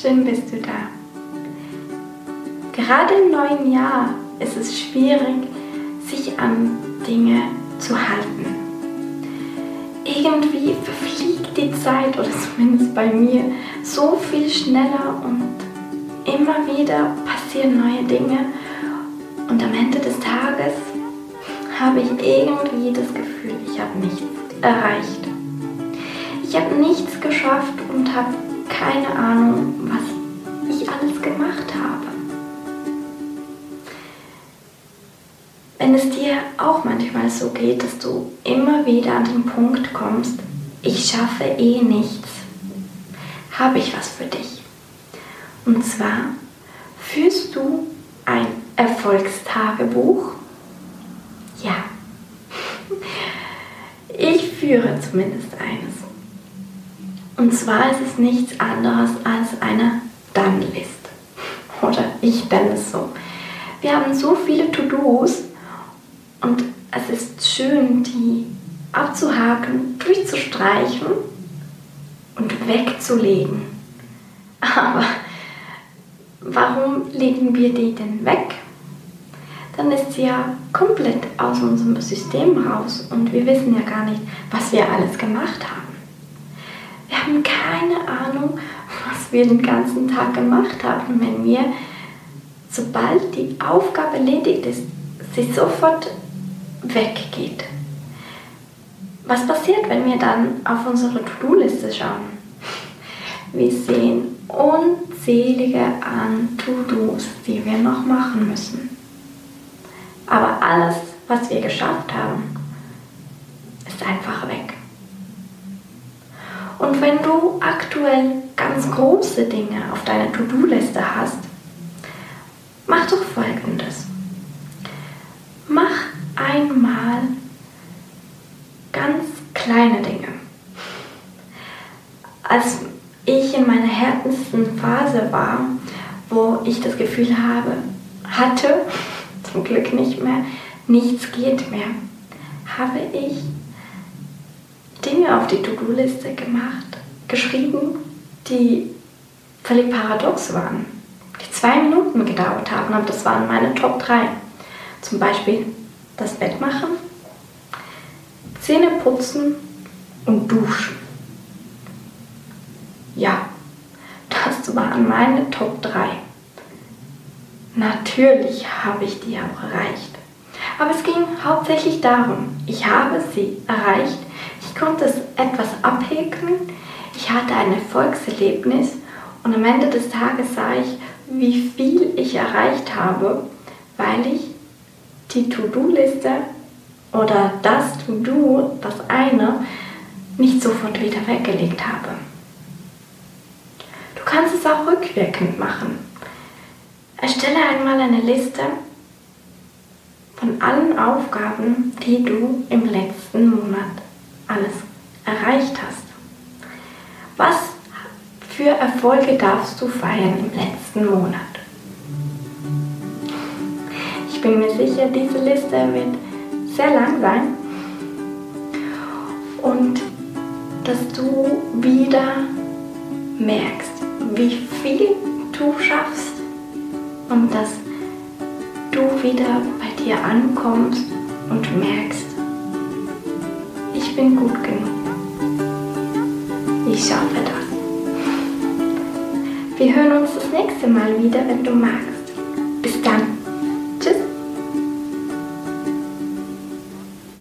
schön bist du da. Gerade im neuen Jahr ist es schwierig, sich an Dinge zu halten. Irgendwie verfliegt die Zeit, oder zumindest bei mir, so viel schneller und immer wieder passieren neue Dinge. Und am Ende des Tages habe ich irgendwie das Gefühl, ich habe nichts erreicht. Ich habe nichts geschafft und habe keine Ahnung, auch manchmal so geht, dass du immer wieder an den Punkt kommst, ich schaffe eh nichts, habe ich was für dich. Und zwar führst du ein Erfolgstagebuch? Ja. Ich führe zumindest eines. Und zwar ist es nichts anderes als eine Done-List. Oder ich nenne es so. Wir haben so viele To-Dos und es ist schön, die abzuhaken, durchzustreichen und wegzulegen. Aber warum legen wir die denn weg? Dann ist sie ja komplett aus unserem System raus und wir wissen ja gar nicht, was wir alles gemacht haben. Wir haben keine Ahnung, was wir den ganzen Tag gemacht haben, wenn wir, sobald die Aufgabe erledigt ist, sie sofort weggeht. Was passiert, wenn wir dann auf unsere To-Do-Liste schauen? Wir sehen unzählige an To-Dos, die wir noch machen müssen. Aber alles, was wir geschafft haben, ist einfach weg. Und wenn du aktuell ganz große Dinge auf deiner To-Do-Liste hast, mach doch Folgendes. Mach einmal ganz kleine Dinge. Als ich in meiner härtesten Phase war, wo ich das Gefühl habe, hatte, zum Glück nicht mehr, nichts geht mehr, habe ich Dinge auf die To-Do-Liste gemacht, geschrieben, die völlig paradox waren, die zwei Minuten gedauert haben, und das waren meine Top 3. Zum Beispiel das Bett machen, Zähne putzen und duschen. Ja, das waren meine Top 3. Natürlich habe ich die auch erreicht. Aber es ging hauptsächlich darum, ich habe sie erreicht, ich konnte es etwas abhäkeln, ich hatte ein Erfolgserlebnis und am Ende des Tages sah ich, wie viel ich erreicht habe, weil ich die To-Do-Liste oder das To-Do, das eine, nicht sofort wieder weggelegt habe. Du kannst es auch rückwirkend machen. Erstelle einmal eine Liste von allen Aufgaben, die du im letzten Monat alles erreicht hast. Was für Erfolge darfst du feiern im letzten Monat? Ich bin mir sicher, diese Liste wird sehr lang sein und dass du wieder merkst, wie viel du schaffst und dass du wieder bei dir ankommst und merkst, ich bin gut genug. Ich schaffe das. Wir hören uns das nächste Mal wieder, wenn du magst. Bis dann.